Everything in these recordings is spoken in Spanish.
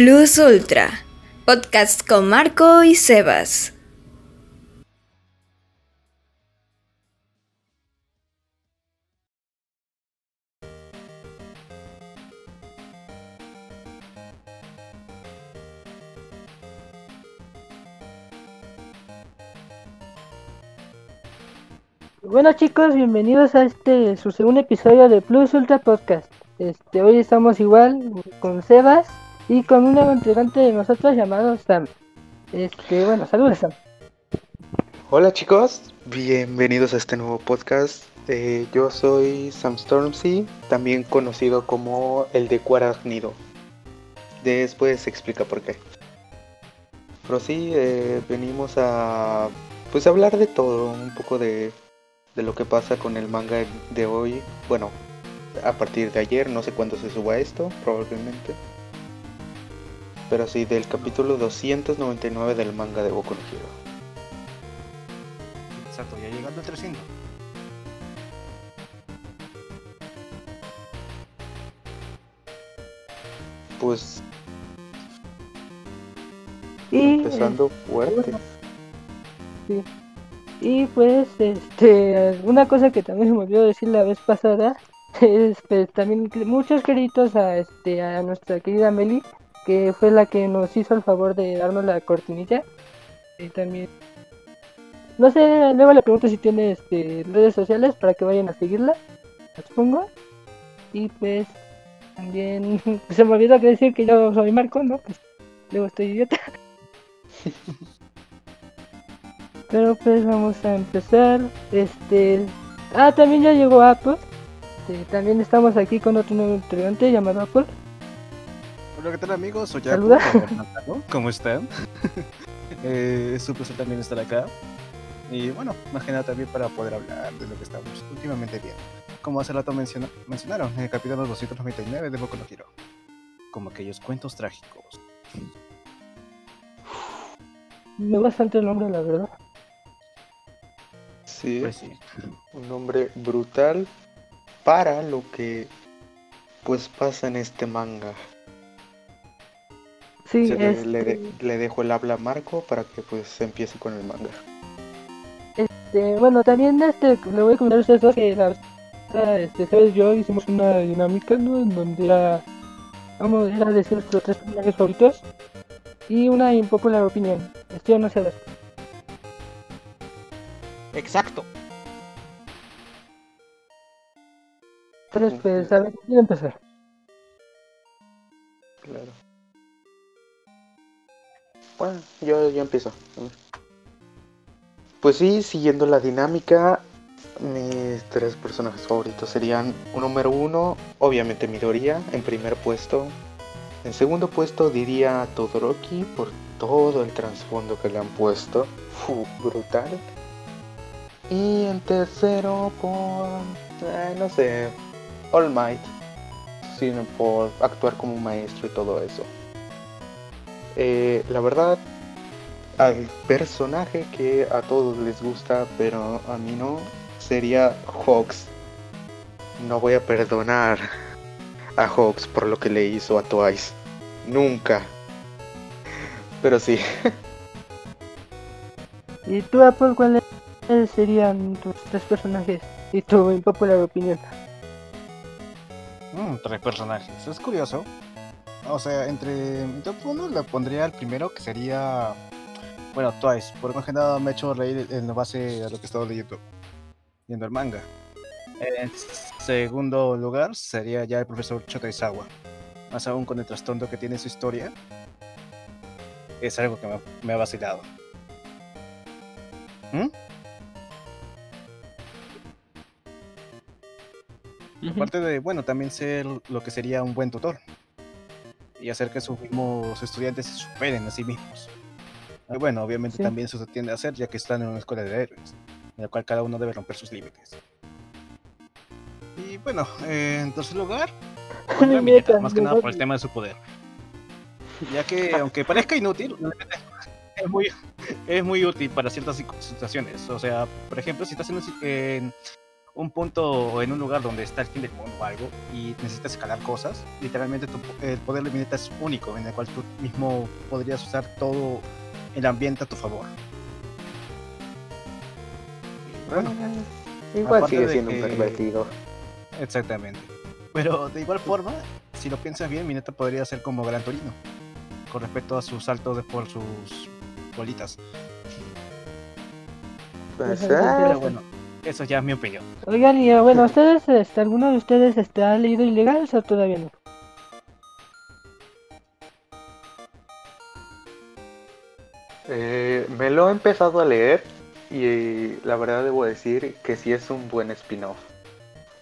Plus Ultra, podcast con Marco y Sebas. Bueno chicos, bienvenidos a este su segundo episodio de Plus Ultra Podcast. Este, hoy estamos igual con Sebas y con un nuevo integrante de nosotros llamado Sam. Este, bueno, saludos Sam. Hola chicos, bienvenidos a este nuevo podcast. Eh, yo soy Sam Stormzy, también conocido como el de Cuaraznido. Después se explica por qué. Pero sí, eh, venimos a pues hablar de todo, un poco de, de lo que pasa con el manga de hoy. Bueno, a partir de ayer, no sé cuándo se suba esto, probablemente. Pero sí, del capítulo 299 del manga de Boku no Hero. Exacto, ya llegando al 300. Pues Y, empezando fuerte. sí. y pues, este, una cosa que también se me olvidó decir la vez pasada es pues, también muchos créditos a, este, a nuestra querida Meli, que fue la que nos hizo el favor de darnos la cortinilla. Y también, no sé, luego le pregunto si tiene este, redes sociales para que vayan a seguirla, las pongo. Y pues, también se me olvidó que decir que yo soy Marco, ¿no? Pues, luego estoy idiota. Pero pues vamos a empezar. Este. Ah, también ya llegó Apple. Este, también estamos aquí con otro nuevo integrante llamado Apple. Hola, ¿qué tal amigos? Soy Saluda. Jacob, ¿Cómo están? eh, es un placer también estar acá. Y bueno, más que nada también para poder hablar de lo que estamos últimamente viendo. Como hace rato menciona- mencionaron, en el capítulo 299 de Boku no Hero. Como aquellos cuentos trágicos. Me gusta bastante el nombre, la verdad. Sí, Pues sí. un nombre brutal para lo que pues pasa en este manga. Sí, Se le, este, le de- le dejo el habla a Marco para que pues empiece con el manga. este, bueno, también este, le voy a comentar a ustedes dos que la este, Sebas y yo hicimos una dinámica, ¿no? En donde era, vamos, era decir nuestros tres personajes favoritos y una impopular opinión. Esto no sé. Exacto. Entonces, pues, a ver, ¿quién quiere empezar? Claro. Bueno, yo, yo empiezo. Pues sí, siguiendo la dinámica, mis tres personajes favoritos serían un número uno, obviamente Midoriya, en primer puesto. En segundo puesto diría Todoroki por todo el trasfondo que le han puesto. Brutal. Y en tercero por... eh, no sé, All Might sino por actuar como un maestro y todo eso. Eh, la verdad, al personaje que a todos les gusta, pero a mí no, sería Hawks. No voy a perdonar a Hawks por lo que le hizo a Twice. Nunca. Pero sí, ¿Y tú, Apple, cuáles serían tus tres personajes y tu impopular opinión? Mm, tres personajes. Es curioso. O sea, entre mi top 1 le pondría el primero que sería. Bueno, Twice. Por más que nada me ha hecho reír en base a lo que he estado leyendo. Viendo el manga. En segundo lugar sería ya el profesor Chotaizawa. Más aún con el trastorno que tiene su historia. Es algo que me, me ha vacilado. ¿Mm? Aparte de, bueno, también ser lo que sería un buen tutor. Y hacer que sus mismos estudiantes se superen a sí mismos. Y bueno, obviamente Sí. también eso se tiende a hacer ya que están en una escuela de héroes, en la cual cada uno debe romper sus límites. Y bueno, eh, en tercer lugar, más que nada por el tema de su poder. Ya que, aunque parezca inútil, es muy, es muy útil para ciertas situ- situaciones. O sea, por ejemplo, si estás en, un en un punto en un lugar donde está el fin del mundo o algo y necesitas escalar cosas, literalmente tu, el poder de Mineta es único, en el cual tú mismo podrías usar todo el ambiente a tu favor. Bueno, Igual, Sigue siendo un que- pervertido. Exactamente. Pero de igual forma, si lo piensas bien, Mineta podría ser como Gran Torino, con respecto a sus saltos por sus bolitas. Pues, ah, Pero bueno, eso ya es mi opinión. Oigan, y eh, bueno, ¿ustedes, este, alguno de ustedes este, ha leído Ilegales o todavía no? eh, me lo he empezado a leer y la verdad debo decir que sí es un buen spin-off.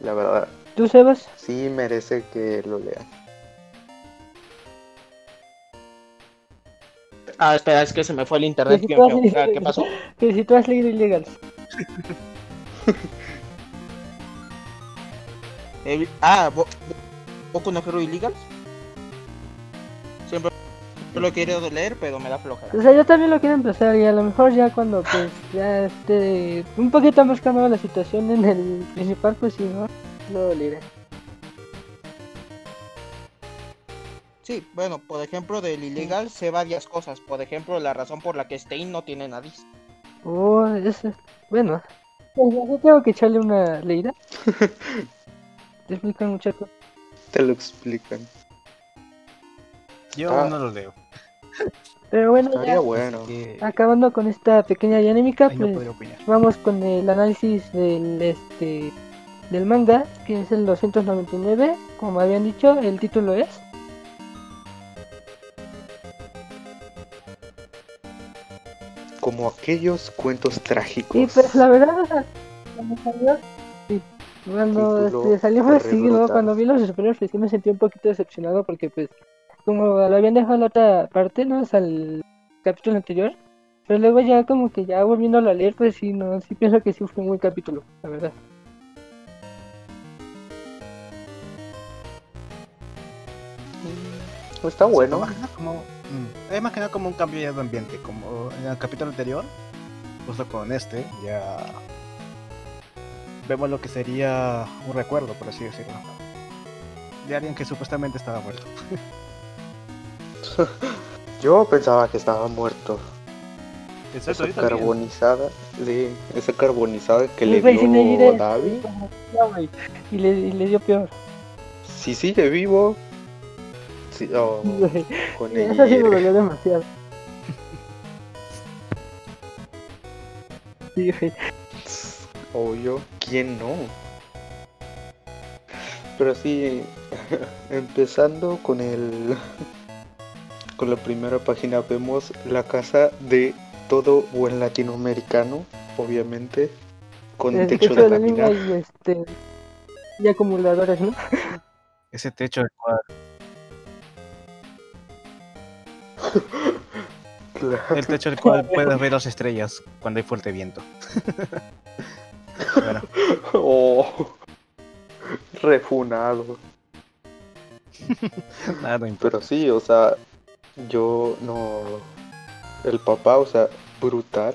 La verdad, ¿Tú, Sebas? sí merece que lo lean. Ah, espera, es que se me fue el internet. Sí, feo. sí, Ah. ¿Qué pasó? Que si tú has leído Ilegales. Eh, ah, Bo- Boku no Hero Illegal. Siempre lo he querido leer, pero me da flojera. O sea, yo también lo quiero empezar y a lo mejor ya cuando pues ya esté un poquito más calmada la situación en el principal, pues sí, ¿no? Lo leeré. Sí, bueno, por ejemplo, del Illegal sé varias cosas. Por ejemplo, la razón por la que Stein no tiene nariz. Oh, eso. Bueno, yo tengo que echarle una leída. Te explican muchas cosas. Te lo explican. Yo Ah. no lo leo. Pero bueno, Estaría ya bueno. así que acabando con esta pequeña dinámica, no pues vamos con el análisis del este del manga, que es el 299, como habían dicho, el título es Como aquellos cuentos trágicos. Y pues la verdad, o sea, cuando salió, sí, cuando este, salió fue re así, ¿no? brutal. Cuando vi los superiores pues sí me sentí un poquito decepcionado porque pues como lo habían dejado en la otra parte, ¿no? O sea, el capítulo anterior. Pero luego ya como que ya volviéndolo a leer, pues sí, no, sí pienso que sí fue un buen capítulo, la verdad. Está bueno. Como, mm, es más que nada como un cambio ya de ambiente, como en el capítulo anterior, justo con este, ya vemos lo que sería un recuerdo, por así decirlo, de alguien que supuestamente estaba muerto. Yo pensaba que estaba muerto. Exacto, Esa carbonizada, sí, esa carbonizada que Sí, le sí dio diré. Davi. No, güey, y, le, y le dio peor. Si sigue vivo, sí, oh, con Eso sí me el dolió demasiado. Sí, güey. obvio, ¿quién no? Pero sí, empezando con el con la primera página vemos la casa de todo buen latinoamericano, obviamente, con El techo techo de de lámina y este y acumuladores, ¿no? Ese techo del cual, Claro. el techo del cual puedes ver las estrellas cuando hay fuerte viento. bueno, Oh, refunado. nada, no importa. Pero sí, o sea, yo no. El papá, o sea, brutal.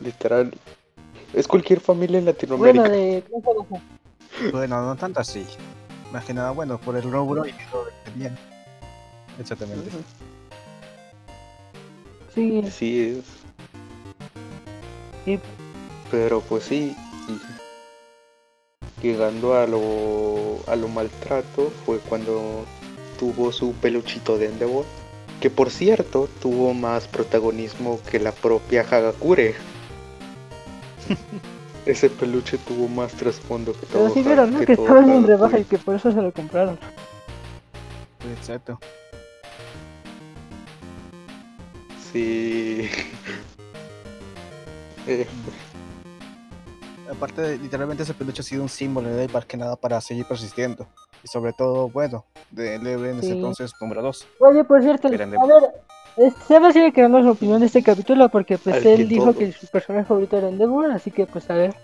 Literal. Es cualquier familia en Latinoamérica. Bueno, de Bueno, no tanto así. Más que nada, bueno, por el rubro y lo que. Exactamente. sí, Sí es. Sí. Pero pues sí. y Llegando a lo, a lo maltrato fue cuando tuvo su peluchito de Endeavor. Que por cierto tuvo más protagonismo que la propia Hagakure. Ese peluche tuvo más trasfondo que todo. pero sí vieron, ¿no? que Que todo estaban en rebaja y que por eso se lo compraron. Exacto. Sí. Eh, Aparte, de- literalmente ese peluche ha sido un símbolo de él más que nada para seguir persistiendo. Y sobre todo, bueno, de Lebre en ese entonces número 2. Oye, por cierto, a ver, Sebas tiene que darnos su opinión de este capítulo porque pues Al él dijo todo. que su personaje favorito era Endeavor, así que pues a ver.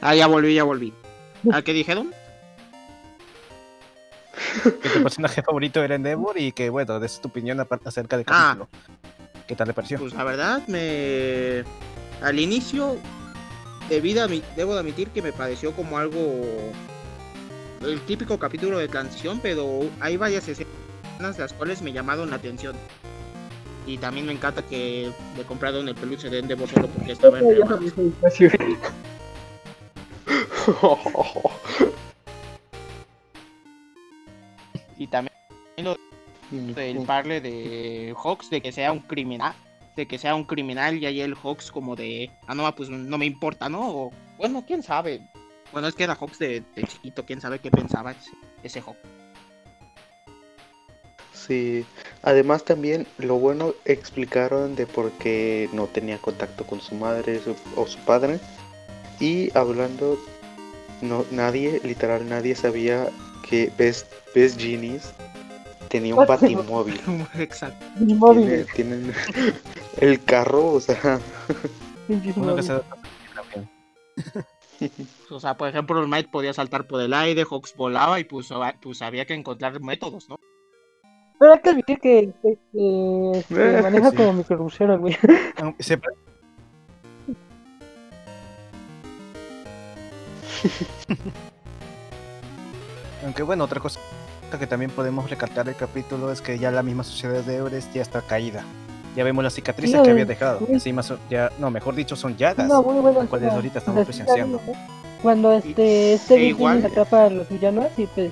Ah, ya volví, ya volví. ¿A qué dijeron? Que tu personaje favorito era Endeavor y que, bueno, des tu opinión acerca del Ah. capítulo. ¿Qué tal le pareció? Pues la verdad me al inicio debido a mi- debo de admitir que me pareció como algo el típico capítulo de transición, pero hay varias escenas las cuales me llamaron la atención. Y también me encanta que le compraron el peluche de Endeavor solo porque estaba en Y también el parle de Hawks de que sea un criminal, de que sea un criminal y ahí el Hawks como de, ah no, pues no me importa, ¿no? O, bueno, quién sabe. Bueno, es que era Hawks de, de chiquito, quién sabe qué pensaba ese, ese Hawks. Sí, además también lo bueno explicaron de por qué no tenía contacto con su madre su- o su padre. Y hablando, no, nadie, literal nadie sabía que Best, Best Genies tenía un batimóvil. Exacto. Tiene- tienen el carro, o sea, Uno que se. O sea, por ejemplo, el Might podía saltar por el aire, Hawks volaba y pues, pues había que encontrar métodos, ¿no? Pero hay que admitir que, que- que, Eh, maneja sí. como microbusero, güey. Siempre- Aunque bueno, otra cosa que también podemos recalcar del capítulo es que ya la misma sociedad de Everest ya está caída. Ya vemos las cicatrices Sí, que había sí. dejado. Encima son ya, no, mejor dicho, son llagas. No, muy buena las cuales ahorita estamos presenciando. Cuando este, este sí, Big igual. Atrapa a los villanos y pues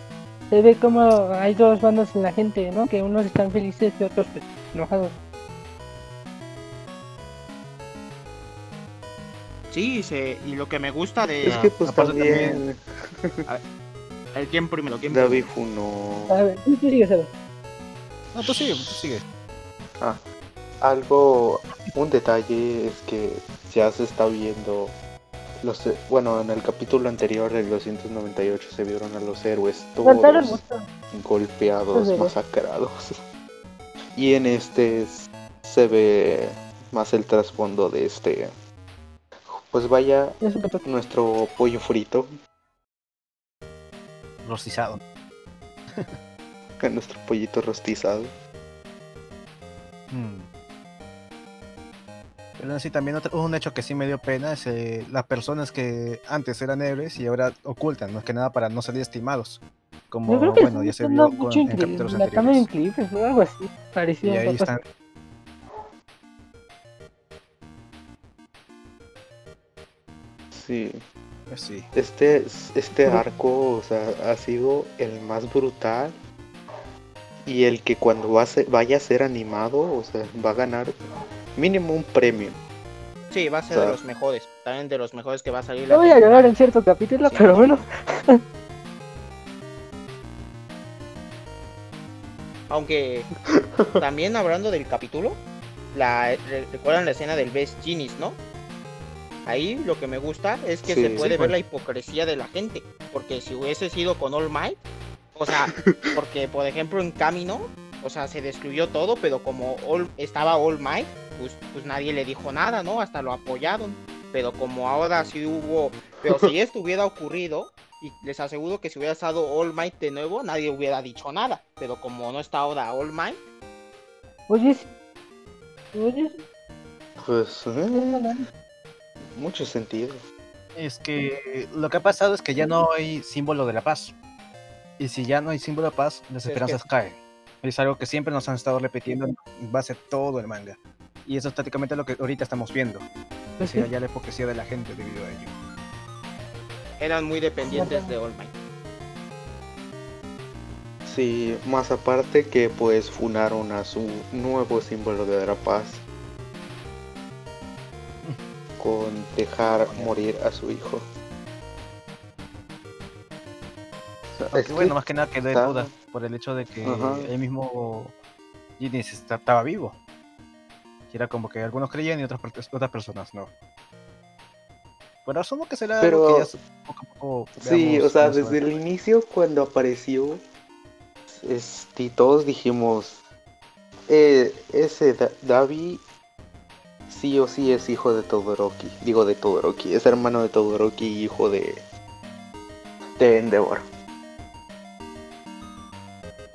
se ve como hay dos bandas en la gente, ¿no? Que unos están felices y otros pues enojados. Sí, se, y lo que me gusta de... es que pues aparte también ¿El quién primero? ¿Quién David? Funo. A ver, tú sigues, a ver. No, tú sigue, tú sigue. Algo, un detalle es que ya se está viendo los, bueno, en el capítulo anterior del 298 se vieron a los héroes todos golpeados, masacrados. Y en este se ve más el trasfondo de este, pues vaya, nuestro pollo frito, Rostizado. nuestro pollito rostizado. Mm. Pero así también otro, un hecho que sí me dio pena es eh, las personas que antes eran héroes y ahora ocultan, más que nada para no salir estimados. Como Yo creo que bueno, sí, ya se vio con- en capítulos la cámara anteriores. en clips, ¿no? Algo así. Parecido Y a ahí están. Sí, sí. este, este arco, o sea, ha sido el más brutal y el que cuando va a ser- vaya a ser animado, o sea, va a ganar mínimo un premio. Sí, va a ser de O sea- los mejores. También de los mejores que va a salir. Yo la voy a llorar en cierto capítulo, Sí. pero bueno. Aunque también hablando del capítulo, la, re- recuerdan la escena del Best Genies, ¿no? Ahí lo que me gusta es que Sí, se sí, puede ver pues. la hipocresía de la gente. Porque si hubiese sido con All Might, o sea, porque por ejemplo en Camino, o sea, se destruyó todo, pero como All- estaba All Might, pues, pues nadie le dijo nada, ¿no? Hasta lo apoyaron. Pero como ahora sí hubo, pero si esto hubiera ocurrido, y les aseguro que si hubiera estado All Might de nuevo, nadie hubiera dicho nada. Pero como no está ahora All Might, Oye, sí. Oye, sí. Pues, eh, no, no, no. Mucho sentido. Es que lo que ha pasado es que ya no hay símbolo de la paz. Y si ya no hay símbolo de paz, las esperanzas caen. Es algo que siempre nos han estado repitiendo en base a todo el manga. Y eso es prácticamente lo que ahorita estamos viendo. O sea, sí. ya la hipocresía de la gente debido a ello. eran muy dependientes de All Might. Sí, más aparte que pues funaron a su nuevo símbolo de la paz con dejar morir a su hijo. O sea, Aunque es que- bueno, más que nada quedó en duda por el hecho de que el mismo Ginny estaba vivo. Era como que algunos creían y otras, otras personas no. Pero asumo que será algo Pero- que ya poco a poco. Sí, o sea, desde el inicio cuando apareció, este, todos dijimos, eh, ese Da- Davi sí o sí es hijo de Todoroki, digo de Todoroki, es hermano de Todoroki y hijo de, de Endeavor.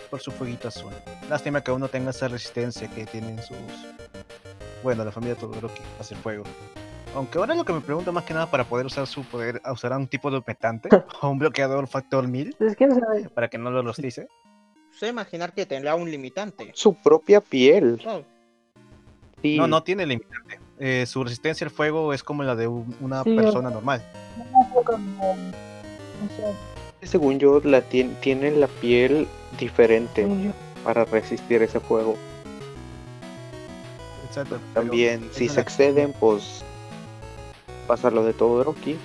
por su fueguito azul. Lástima que aún no tenga esa resistencia que tienen sus. Bueno, la familia Todoroki hacia el fuego. Aunque ahora lo que me pregunto más que nada para poder usar su poder, ¿usará un tipo de humectante o un bloqueador factor 1000 Pues quién sabe. para que no lo rostice? Sé imaginar que tendrá un limitante. Su propia piel. No, Sí. No, no tiene limitante. Eh, su resistencia al fuego es como la de un- una Sí, persona normal. Como, no sé, Según yo, la tien- tiene la piel diferente yo. para resistir ese fuego. Exacto. pero También, si se exceden, pues pasa lo de todo Rocky,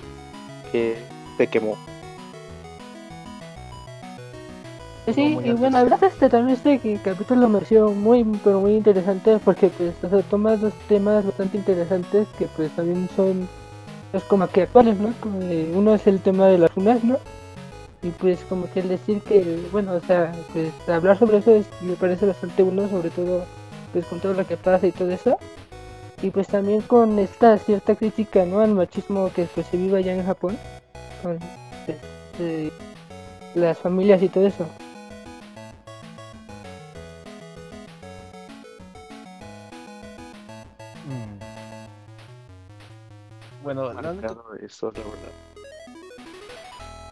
que se quemó. Sí, y bueno, verdad este también este que- capítulo me pareció muy, pero muy interesante porque pues, o sea, toma dos temas bastante interesantes que pues también son pues, como que actuales, ¿no? Como uno es el tema de las funas, ¿no? Y pues como que el decir que, bueno, o sea, pues hablar sobre eso es, me parece bastante bueno, sobre todo pues con todo lo que pasa y todo eso. Y pues también con esta cierta crítica, ¿no? Al machismo que pues se vive allá en Japón, con pues, eh, las familias y todo eso. Bueno, la eso, la verdad.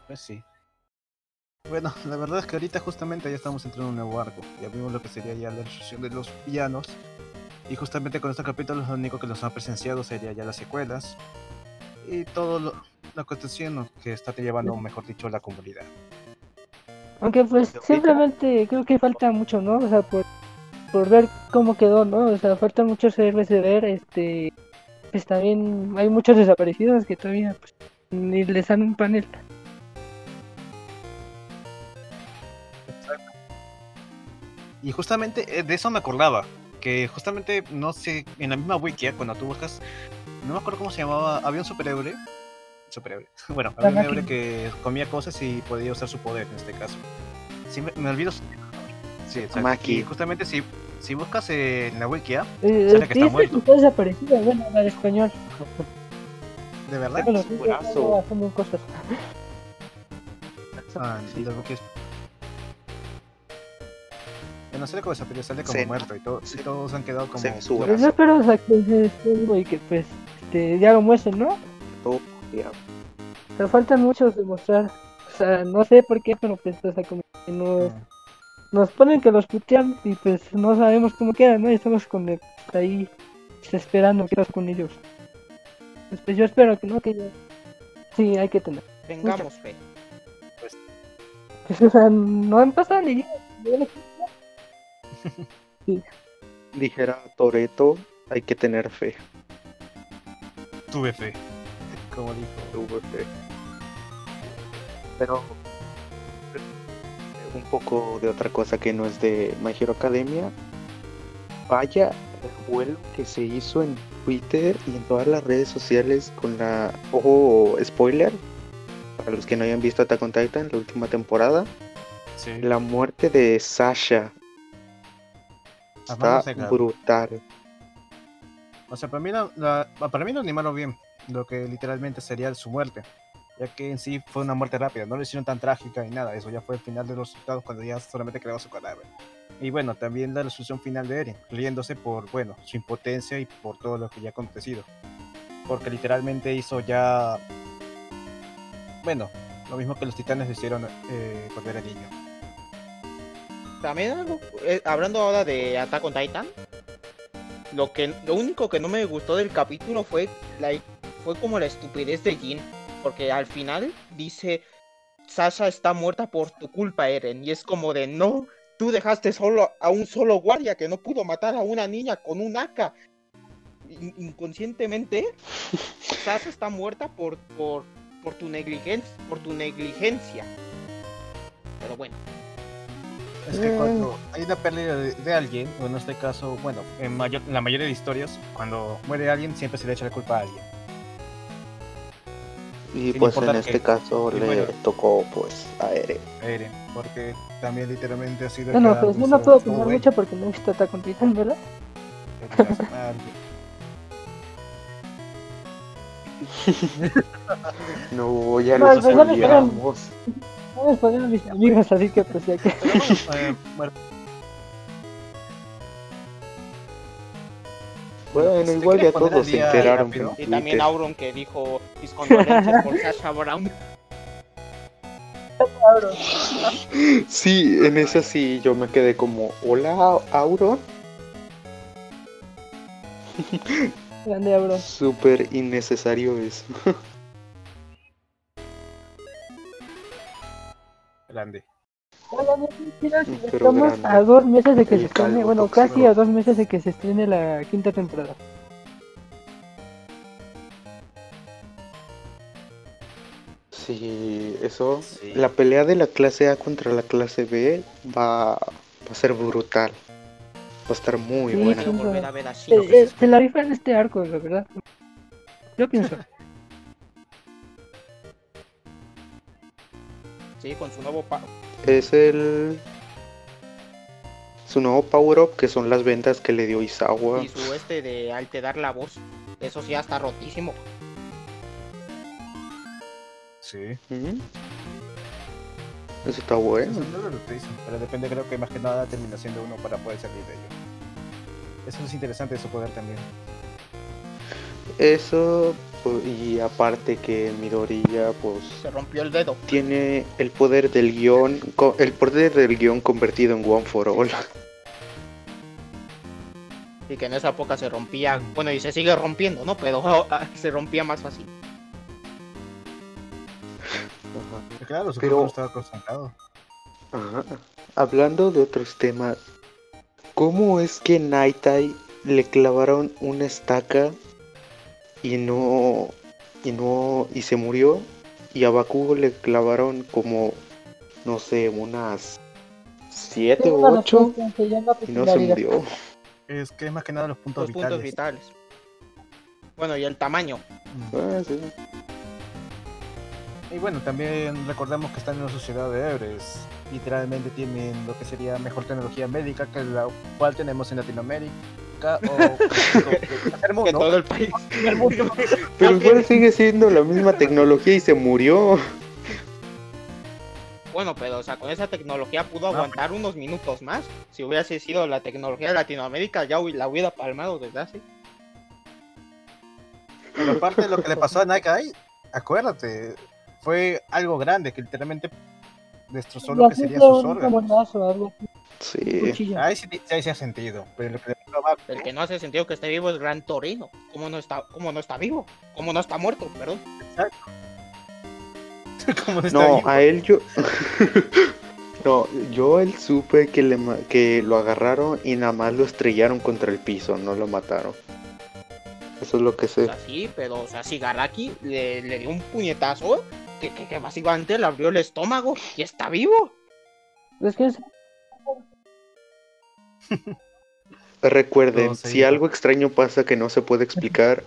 pues sí. Bueno, la verdad es que ahorita justamente ya estamos entrando en un nuevo arco. Ya vimos lo que sería ya la destrucción de los villanos. Y justamente con este capítulo lo único que nos ha presenciado sería ya las secuelas. Y todo lo, la aconteciendo que está llevando, mejor dicho, la comunidad. Aunque pues simplemente creo que falta mucho, ¿no? O sea, por, por ver cómo quedó, ¿no? O sea, faltan muchos héroes de ver, este... Pues también hay muchos desaparecidos que todavía pues, ni les dan un panel. Y justamente eh, de eso me acordaba. Que justamente, no sé, en la misma wiki, cuando tú buscas, no me acuerdo cómo se llamaba, había un superhéroe. Superhéroe. Bueno, había un máquina. héroe que comía cosas y podía usar su poder en este caso. Sí, me, me olvido su Sí, exacto. Y justamente si, si buscas en la wiki, ¿ah? Eh, Sale que sí, está muerto. está desaparecido, bueno, la de español. ¿de verdad? Bueno, sí, brazo. está haciendo cosas. Ah, Sí, la wiki es- Bueno, sale como desaparecido, sale como Sí. muerto y, todo, y Sí. todos han quedado como... Sí, su brazo. yo espero o sea, que y que pues este, ya lo muestren, ¿no? todo, ya. Pero faltan muchos de mostrar. O sea, no sé por qué, pero pues, o sea, como que nos, Mm. Nos ponen que los putean y pues no sabemos cómo quedan, ¿no? Y estamos con el- ahí pues, esperando pasa con ellos. Pues, pues, yo espero que no, que ya... Sí, hay que tener. tengamos fe. Pues, o sea, no han pasado ni ya- Dijera Toreto, hay que tener fe. Tuve fe. Como dijo. tuve fe. Pero un poco de otra cosa que no es de My Hero Academia. Vaya el vuelo que se hizo en Twitter y en todas las redes sociales con la. Ojo, spoiler. Para los que no hayan visto Attack on Titan, la última temporada. Sí. La muerte de Sasha está brutal. O sea, para mí, la, la- para mí lo animaron bien, lo que literalmente sería su muerte, ya que en sí fue una muerte rápida, no lo hicieron tan trágica ni nada, eso ya fue el final de los resultados cuando ya solamente quedaba su cadáver. Y bueno, también la resolución final de Eren, riéndose por, bueno, su impotencia y por todo lo que ya ha acontecido. Porque literalmente hizo ya, bueno, lo mismo que los titanes hicieron eh, cuando era niño. También algo, eh, hablando ahora de Attack on Titan, lo que lo único que no me gustó del capítulo fue la fue como la estupidez de Jin, porque al final dice Sasha está muerta por tu culpa, Eren, y es como de no, tú dejaste solo a un solo guardia que no pudo matar a una niña con un AK. In- inconscientemente, Sasha está muerta por por por tu negligencia, por tu negligencia. Pero bueno, Es que Mm. cuando hay una pérdida de, de alguien, o en este caso, bueno, en, mayor, en la mayoría de historias, cuando muere alguien siempre se le echa la culpa a alguien. Y Sin pues en importar este qué. caso Y le bueno. tocó pues a Eren. Eren, porque también literalmente ha sido... Bueno, quedado pues yo no como puedo güey, mucho porque no he visto Attack on Titan, ¿verdad? No, ya No, los pues. No me spoilean mis amigos, así que pues ya que... Pero bueno, eh, bueno, Bueno, ¿Usted igual ya todos se enteraron. Y también. Auron que dijo mis condolencias por Sasha Brown. Sí, en esa sí yo me quedé como, hola, Auron. Grande abro. Súper innecesario eso. Grande. Hola, Estamos a dos meses de que El se estrene, bueno, casi a dos meses de que se estrene la quinta temporada. Sí, eso. Sí. La pelea de la clase A contra la clase B va, va a ser brutal. Va a estar muy Sí, buena. volver a ver Eh, eh, se la rifa en este arco, la verdad. Yo pienso. Sí, con su nuevo pa- Es el. Su nuevo power up, que son las ventas que le dio Isawa. y su este de al te dar la voz. Eso sí ya está rotísimo. Sí. Eso está bueno. Eso no lo dicen, pero depende, creo que más que nada termina siendo uno para poder salir de ello. Eso es interesante, su poder también. Eso, y aparte que Midoriya, pues, Se rompió el dedo. tiene el poder del guion, el poder del guion convertido en One for All. Y que en esa época se rompía. Bueno, y se sigue rompiendo, ¿no? Pero ah, se rompía más fácil. Ajá. Claro, su Pero- estaba concentrado. Ajá. Hablando de otros temas, ¿cómo es que Naitai le clavaron una estaca y no y no y se murió y a Bakugo le clavaron como no sé unas siete una ocho y no se murió. Es que más que nada los puntos Los puntos vitales. Bueno, y el tamaño. Ah, sí. Y bueno, también recordemos que están en una sociedad de héroes. Literalmente tienen lo que sería mejor tecnología médica que la cual tenemos en Latinoamérica o el Que mundo. todo el país. El mundo. Pero igual sigue siendo la misma tecnología y se murió. Bueno, pero o sea, con esa tecnología pudo Ah, aguantar unos minutos más. Si hubiese sido la tecnología de Latinoamérica, ya la hubiera palmado desde hace. Pero aparte de lo que le pasó a Nakai, acuérdate, fue algo grande que literalmente destrozó lo que serían sus órganos. Sí. Ahí sí, ahí sí ha sentido, pero lo que El que no hace sentido que esté vivo es Gran Torino. ¿Cómo no está, cómo no está vivo? ¿Cómo no está muerto? Perdón. como no está No, vivo. a él yo. no, yo él supe que, le, que lo agarraron y nada más lo estrellaron contra el piso, no lo mataron. Eso es lo que O sé. sea, sí, pero o sea, si Garaki le, le dio un puñetazo que, que, que básicamente le abrió el estómago y está vivo. Es que es- Recuerden, si algo extraño pasa que no se puede explicar,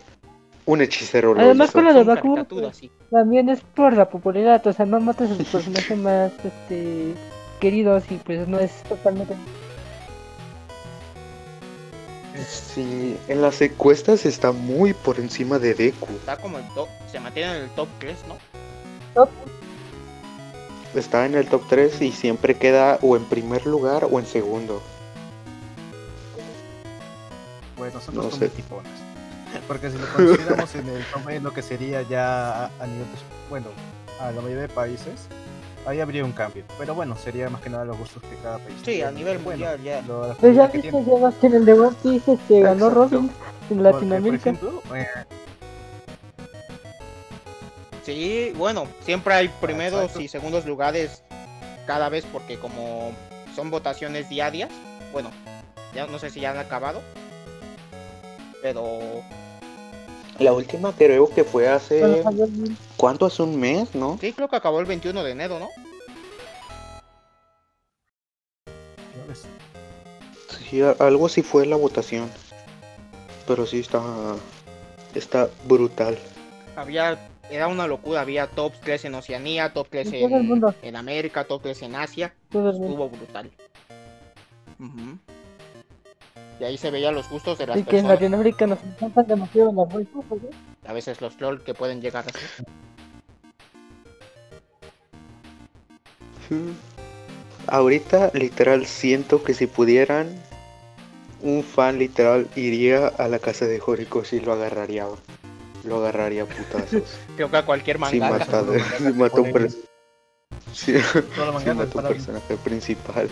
un hechicero lo Además, hizo. con la de Son Baku caricaturas, sí. también es por la popularidad, o sea, no matas a sus personajes más este, queridos y pues no es totalmente... Sí, en las encuestas está muy por encima de Deku. Está como el top, se mantiene en el top 3, ¿no? Está en el top 3 y siempre queda o en primer lugar o en segundo. Bueno, son No sé. tipones. Porque si lo consideramos en el en lo que sería ya a, nivel, de- bueno, a la mayoría de países, ahí habría un cambio. Pero bueno, sería más que nada los gustos que cada país. Sí, a nivel Bueno, mundial ya. lo- la Pues ya que viste, tiene. ya vas que en el de One Piece este, ganó. Robin en Porque, Latinoamérica. Por ejemplo, eh, Sí, bueno, siempre hay primeros exacto. y segundos lugares cada vez porque como son votaciones diarias, bueno, ya no sé si ya han acabado, pero La última creo que fue hace... ¿Cuánto? Hace un mes, ¿no? sí creo que acabó el 21 de enero, ¿no? Sí, a- algo así fue la votación. Pero sí está... Está brutal. Había, era una locura, había top 3 en Oceanía, top 3 En América, top 3 en Asia, estuvo brutal. Ujú. Y ahí se veían los gustos de las Así que en personas, Latinoamérica nos encantan demasiado las voices, ¿eh? a veces los troll que pueden llegar a ser. Ahorita literal siento que si pudieran un fan literal iría a la casa de Horikoshi y lo agarraría. Lo agarraría a putazos. Creo que a cualquier Si mangaka. mata, si un, per- si, a un personaje principal.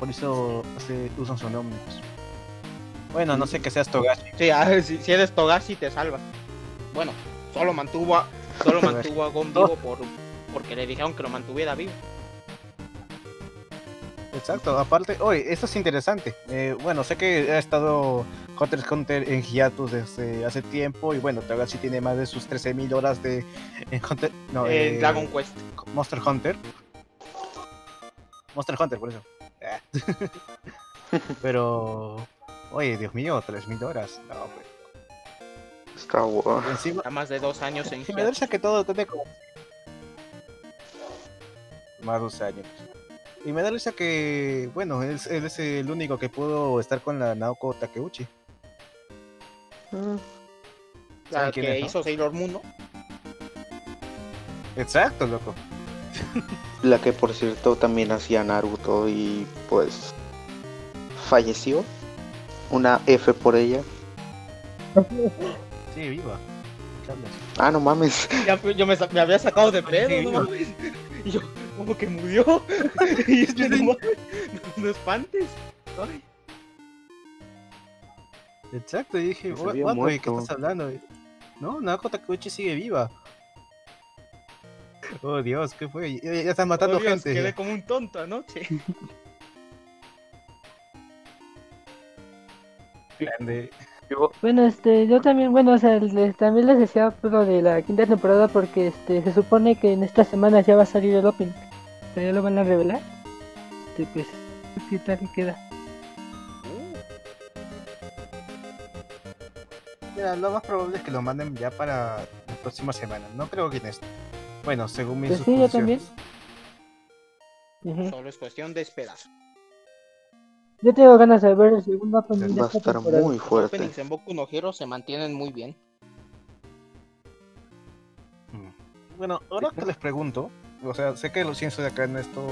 Por eso se usan sus nombres. Bueno, no sé que seas Togashi. Sí, ah, si, si eres Togashi te salvas. Bueno, solo mantuvo a, solo mantuvo a Gon vivo por, porque le dijeron que lo mantuviera vivo. Exacto, aparte, oye, esto es interesante. Eh, bueno, sé que ha estado Hunter x Hunter en hiatus desde hace tiempo y bueno, Togashi tiene más de sus 13.000 horas de en Hunter, no, eh, Dragon Quest. Monster Hunter. Monster Hunter, por eso. Ah. Pero, oye, Dios mío, 3.000 horas. No, pues. Está guau. Encima, A más de dos años en me risa que todo tiene como... Más de 12 años. Y me da risa que, bueno, él, es- él es el único que pudo estar con la Naoko Takeuchi. La ¿Saben quién que es, no? hizo Sailor Moon, ¿no? Exacto, loco. La que por cierto también hacía Naruto y pues falleció. Una F por ella. Sí, viva. Ah, no mames. Ya, yo me, había sacado de pedo, Sí, ¿no? yo- mames? Y yo, como que murió. y es que no, mames, no, no espantes. Ay. Exacto, y dije, Se "Gua- había guapo, ¿de qué estás hablando? No, Naoko Takeuchi sigue viva. Oh Dios, ¿qué fue? Ya, ya están matando Oh, Dios, gente. Quedé como un tonto anoche. Grande. Bueno, este, yo también, bueno, o sea, les- también les decía lo de la quinta temporada porque este, se supone que en estas semanas ya va a salir el Open. Pero ya lo van a revelar. Este, pues, ¿qué tal queda? Mira, lo más probable es que lo manden ya para la próxima semana. No creo que en esto. Bueno, según mis Pues sí, yo también. Solo es cuestión de esperar. Yo tengo ganas de ver el segundo Open de Va a esta estar temporada. muy Los fuerte. openings en Boku no Hero se mantienen muy bien. Mm. Bueno, ahora que les pregunto, o sea, sé que lo siento de acá en esto,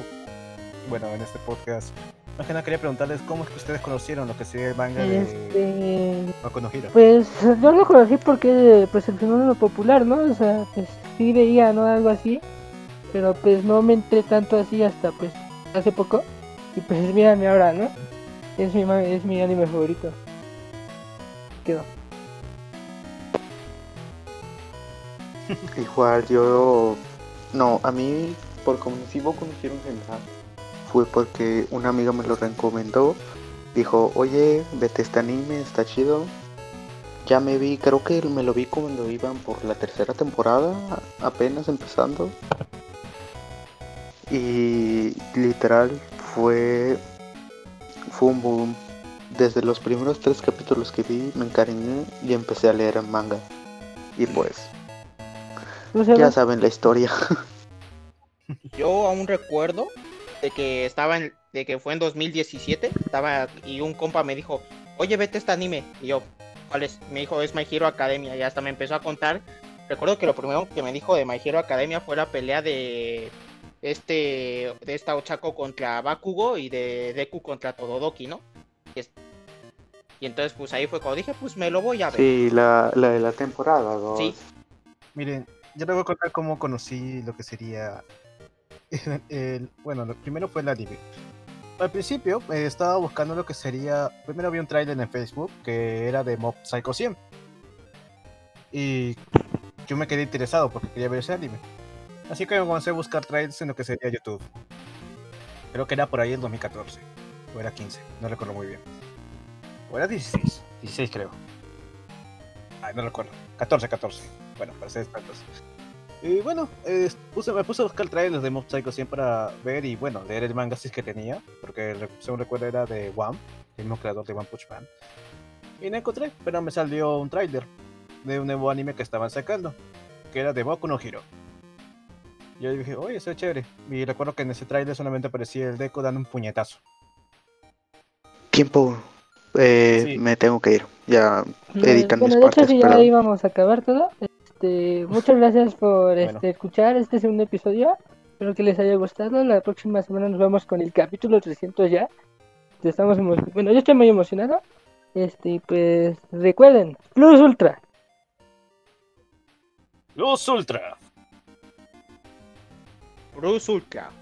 bueno, en este podcast. Más que nada quería preguntarles cómo es que ustedes conocieron lo que sería el manga de Este, Boku no Hero. pues yo lo conocí porque pues el fenómeno popular, ¿no? O sea, pues sí veía, ¿no? Algo así. Pero pues no me entré tanto así hasta pues hace poco. Y pues mírame ahora, ¿no? Es mi, es mi anime favorito. Quedó. Igual yo... No, a mí por conocí Boku no Hero en general fue porque una amiga me lo recomendó. Dijo, oye, vete este anime, está chido. Ya me vi, creo que me lo vi cuando iban por la tercera temporada, apenas empezando. Y literal fue, fue un boom. Desde los primeros tres capítulos que vi me encariñé y empecé a leer el manga. Y pues, ¿Tú, ya saben la historia. Yo aún recuerdo de que estaba en, de que fue en 2017, estaba y un compa me dijo, oye vete este anime. Y yo, ¿cuál es? Me dijo, es My Hero Academia. Y hasta me empezó a contar. Recuerdo que lo primero que me dijo de My Hero Academia fue la pelea de este de esta Ochako contra Bakugo y de Deku contra Todoroki, ¿no? Y, es- y entonces pues ahí fue cuando dije, pues me lo voy a ver. Sí, la, la de la temporada 2. Sí. Miren, yo les voy a contar cómo conocí lo que sería. el- el- bueno, lo primero fue el anime. Al principio eh, estaba buscando lo que sería. Primero vi un trailer en Facebook que era de Mob Psycho 100. Y yo me quedé interesado porque quería ver ese anime. Así que me comencé a buscar trailers en lo que sería YouTube. Creo que era por ahí el 2014. O era 15, no recuerdo muy bien. O era 16. 16 creo. Ay, no recuerdo. 14, 14. Bueno, para ser tantos. Y bueno, me puse a buscar trailers de Mob Psycho 100 para ver y bueno, leer el manga si que tenía. Porque según recuerdo era de One, el mismo creador de One Punch Man. Y no encontré, pero me salió un trailer de un nuevo anime que estaban sacando. Que era de Boku no Hero. Yo dije, oye, eso es chévere. Y recuerdo que en ese trailer solamente aparecía el Deku dando un puñetazo. Tiempo. Eh, Sí. Me tengo que ir. Ya editan bueno, mis de hecho, si ya íbamos a acabar todo. Este, muchas gracias por Bueno. este, escuchar este segundo episodio. Espero que les haya gustado. La próxima semana nos vemos con el capítulo 300 ya. estamos bueno, yo estoy muy emocionado. Este, y pues recuerden, Plus Ultra. Luz Ultra. Bruce Ultra.